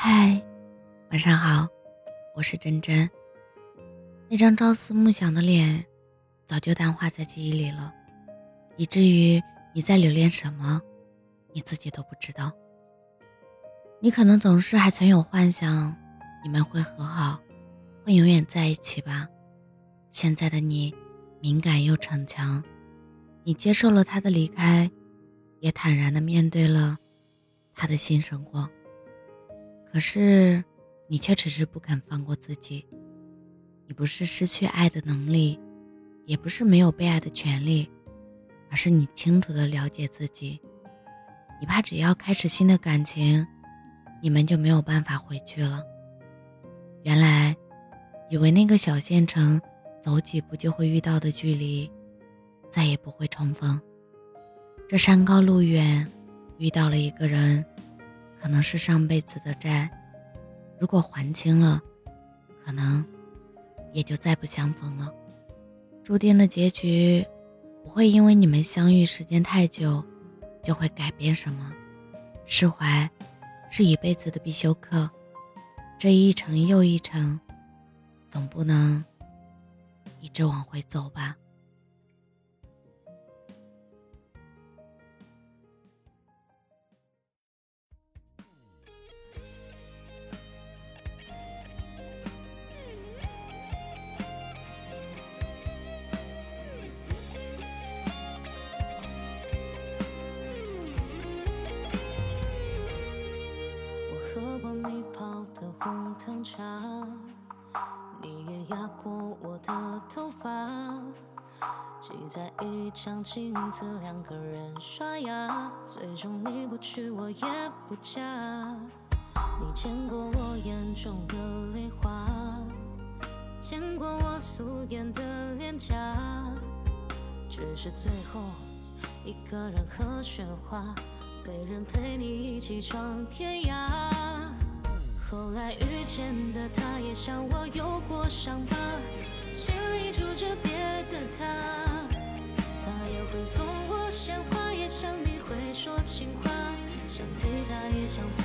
嗨，晚上好，我是真真。那张朝思暮想的脸，早就淡化在记忆里了，以至于你在留恋什么，你自己都不知道。你可能总是还存有幻想，你们会和好，会永远在一起吧？现在的你，敏感又逞强，你接受了他的离开，也坦然的面对了他的新生活。可是，你却迟迟不肯放过自己。你不是失去爱的能力，也不是没有被爱的权利，而是你清楚的了解自己。你怕只要开始新的感情，你们就没有办法回去了。原来，以为那个小县城走几步就会遇到的距离，再也不会重逢。这山高路远，遇到了一个人。可能是上辈子的债，如果还清了，可能也就再不相逢了。注定的结局不会因为你们相遇时间太久就会改变什么。释怀是一辈子的必修课，这一程又一程，总不能一直往回走吧。喝过你泡的红糖茶，你也压过我的头发，挤在一张镜子，两个人刷牙，最终你不娶我也不嫁。你见过我眼中的泪花，见过我素颜的脸颊，只是最后一个人喝雪花。没人陪你一起闯天涯。后来遇见的他，也像我有过伤疤，心里住着别的他。他也会送我鲜花，也像你会说情话，想陪他也想从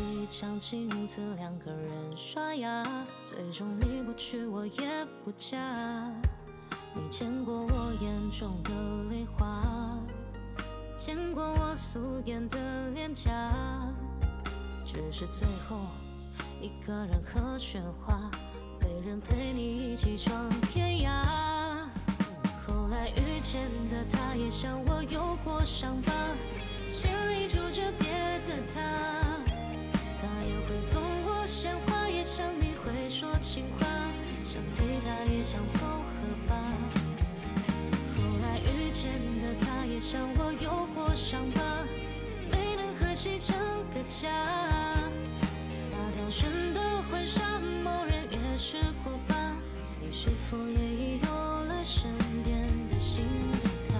一张镜子，两个人刷牙，最终你不娶我也不嫁。你见过我眼中的泪花，见过我素颜的脸颊，只是最后一个人喝雪花，没人陪你一起闯天涯。后来遇见的他，也像我有过伤疤，遇见的他，也像我有过伤疤，没能和谁成个家。他挑选的婚纱，某人也试过吧？你是否也已有了身边的新的他？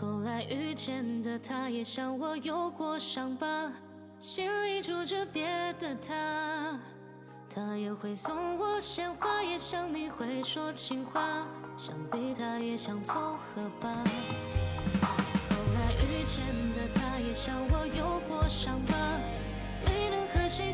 后来遇见的。他也像我有过伤疤，心里住着别的他。他也会送我鲜花，也像你会说情话，想必他也想凑合吧。后来遇见的他也像我有过伤疤，没能和谁